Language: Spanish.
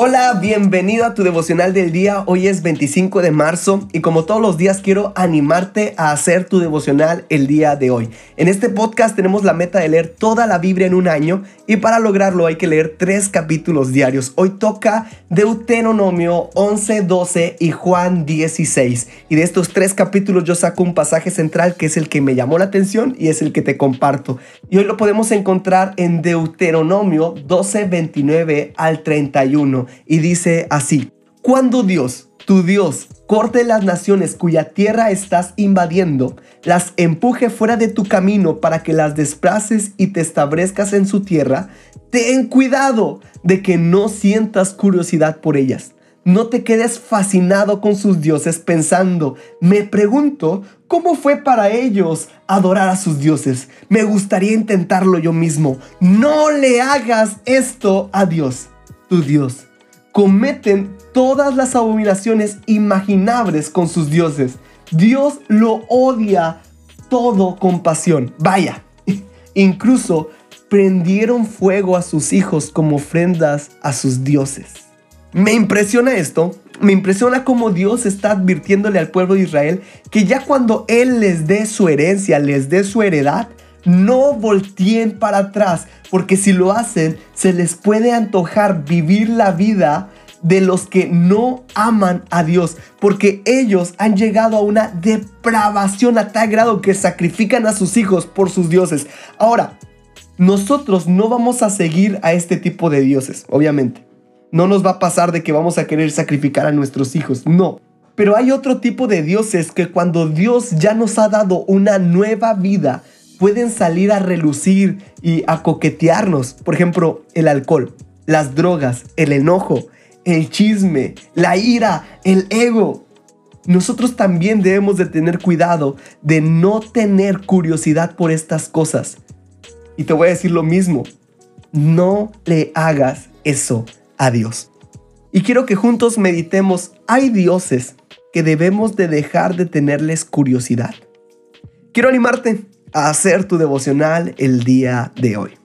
Hola, bienvenido a tu devocional del día. Hoy es 25 de marzo y como todos los días quiero animarte a hacer tu devocional el día de hoy. En este podcast tenemos la meta de leer toda la Biblia en un año y para lograrlo hay que leer tres capítulos diarios. Hoy toca Deuteronomio 11, 12 y Juan 16. Y de estos tres capítulos yo saco un pasaje central que es el que me llamó la atención y es el que te comparto. Y hoy lo podemos encontrar en Deuteronomio 12, 29 al 31 y dice así, cuando Dios, tu Dios, corte las naciones cuya tierra estás invadiendo, las empuje fuera de tu camino para que las desplaces y te establezcas en su tierra, ten cuidado de que no sientas curiosidad por ellas. No te quedes fascinado con sus dioses pensando, me pregunto, ¿cómo fue para ellos adorar a sus dioses? Me gustaría intentarlo yo mismo. No le hagas esto a Dios, tu Dios cometen todas las abominaciones imaginables con sus dioses. Dios lo odia todo con pasión. Vaya, incluso prendieron fuego a sus hijos como ofrendas a sus dioses. Me impresiona esto, me impresiona cómo Dios está advirtiéndole al pueblo de Israel que ya cuando Él les dé su herencia, les dé su heredad, no volteen para atrás, porque si lo hacen, se les puede antojar vivir la vida de los que no aman a Dios, porque ellos han llegado a una depravación a tal grado que sacrifican a sus hijos por sus dioses. Ahora, nosotros no vamos a seguir a este tipo de dioses, obviamente. No nos va a pasar de que vamos a querer sacrificar a nuestros hijos, no. Pero hay otro tipo de dioses que cuando Dios ya nos ha dado una nueva vida, pueden salir a relucir y a coquetearnos. Por ejemplo, el alcohol, las drogas, el enojo, el chisme, la ira, el ego. Nosotros también debemos de tener cuidado de no tener curiosidad por estas cosas. Y te voy a decir lo mismo, no le hagas eso a Dios. Y quiero que juntos meditemos, hay dioses que debemos de dejar de tenerles curiosidad. Quiero animarte a hacer tu devocional el día de hoy.